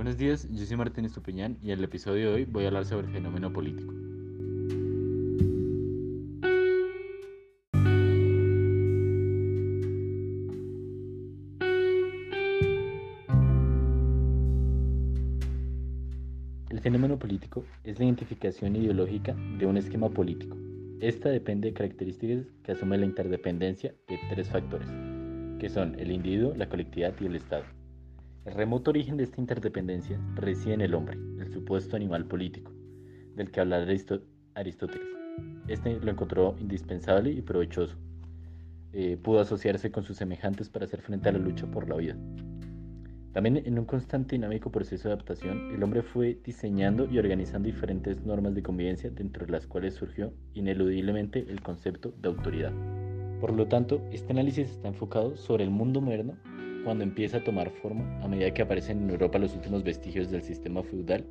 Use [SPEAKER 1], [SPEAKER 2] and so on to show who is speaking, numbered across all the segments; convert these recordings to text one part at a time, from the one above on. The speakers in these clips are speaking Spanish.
[SPEAKER 1] Buenos días, yo soy Martín Estupiñán y en el episodio de hoy voy a hablar sobre el fenómeno político. El fenómeno político es la identificación ideológica de un esquema político. Esta depende de características que asume la interdependencia de tres factores, que son el individuo, la colectividad y el Estado. El remoto origen de esta interdependencia reside en el hombre, el supuesto animal político, del que habla Aristóteles. Este lo encontró indispensable y provechoso. Eh, pudo asociarse con sus semejantes para hacer frente a la lucha por la vida. También en un constante dinámico proceso de adaptación, el hombre fue diseñando y organizando diferentes normas de convivencia, dentro de las cuales surgió ineludiblemente el concepto de autoridad. Por lo tanto, este análisis está enfocado sobre el mundo moderno cuando empieza a tomar forma a medida que aparecen en Europa los últimos vestigios del sistema feudal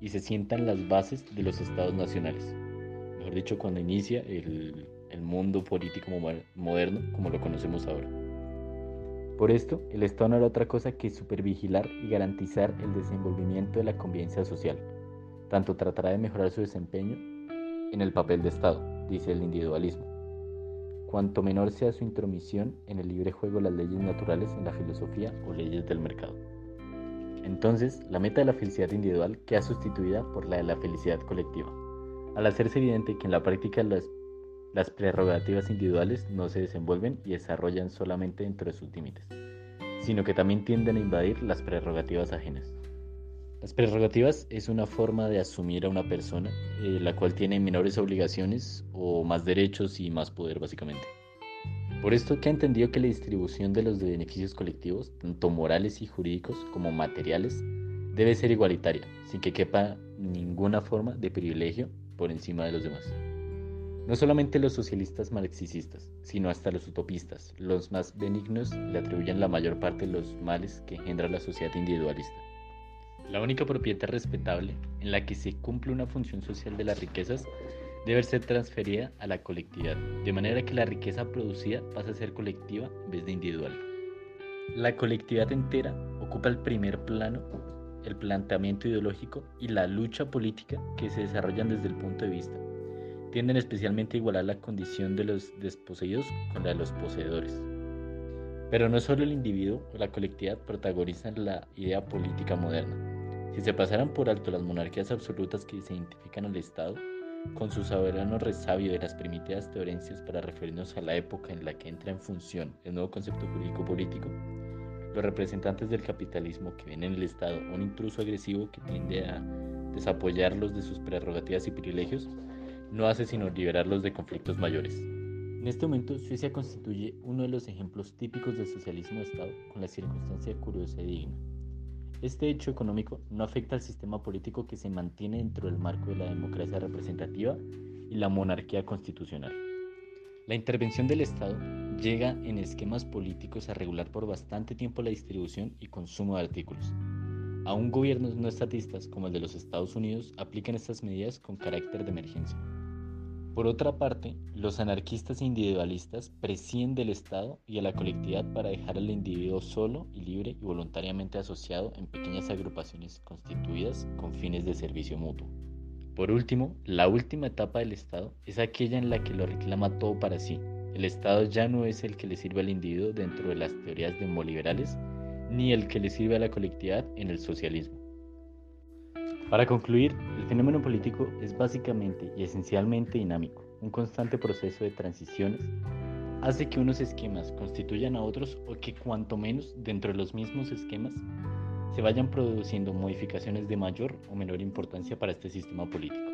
[SPEAKER 1] y se sientan las bases de los estados nacionales. Mejor dicho, cuando inicia el, el mundo político moderno como lo conocemos ahora. Por esto, el Estado no era otra cosa que supervigilar y garantizar el desenvolvimiento de la convivencia social. Tanto tratará de mejorar su desempeño en el papel de Estado, dice el individualismo, cuanto menor sea su intromisión en el libre juego de las leyes naturales en la filosofía o leyes del mercado. Entonces, la meta de la felicidad individual queda sustituida por la de la felicidad colectiva, al hacerse evidente que en la práctica las, las prerrogativas individuales no se desenvuelven y desarrollan solamente dentro de sus límites, sino que también tienden a invadir las prerrogativas ajenas. Las prerrogativas es una forma de asumir a una persona, eh, la cual tiene menores obligaciones o más derechos y más poder básicamente. Por esto que ha entendido que la distribución de los beneficios colectivos, tanto morales y jurídicos como materiales, debe ser igualitaria, sin que quepa ninguna forma de privilegio por encima de los demás. No solamente los socialistas marxistas, sino hasta los utopistas, los más benignos, le atribuyen la mayor parte de los males que engendra la sociedad individualista. La única propiedad respetable en la que se cumple una función social de las riquezas debe ser transferida a la colectividad, de manera que la riqueza producida pasa a ser colectiva en vez de individual. La colectividad entera ocupa el primer plano, el planteamiento ideológico y la lucha política que se desarrollan desde el punto de vista. Tienden especialmente a igualar la condición de los desposeídos con la de los poseedores. Pero no solo el individuo o la colectividad protagonizan la idea política moderna. Si se pasaran por alto las monarquías absolutas que se identifican al Estado, con su soberano resabio de las primitivas teorencias para referirnos a la época en la que entra en función el nuevo concepto jurídico político, los representantes del capitalismo que ven en el Estado un intruso agresivo que tiende a desapoyarlos de sus prerrogativas y privilegios, no hace sino liberarlos de conflictos mayores. En este momento, Suecia constituye uno de los ejemplos típicos del socialismo de Estado con la circunstancia curiosa y digna este hecho económico no afecta al sistema político que se mantiene dentro del marco de la democracia representativa y la monarquía constitucional. La intervención del Estado llega en esquemas políticos a regular por bastante tiempo la distribución y consumo de artículos. Aún gobiernos no estatistas como el de los Estados Unidos aplican estas medidas con carácter de emergencia. Por otra parte, los anarquistas individualistas prescinden del Estado y a la colectividad para dejar al individuo solo y libre y voluntariamente asociado en pequeñas agrupaciones constituidas con fines de servicio mutuo. Por último, la última etapa del Estado es aquella en la que lo reclama todo para sí. El Estado ya no es el que le sirve al individuo dentro de las teorías demoliberales, ni el que le sirve a la colectividad en el socialismo. Para concluir, el fenómeno político es básicamente y esencialmente dinámico. Un constante proceso de transiciones hace que unos esquemas constituyan a otros o que cuanto menos dentro de los mismos esquemas se vayan produciendo modificaciones de mayor o menor importancia para este sistema político.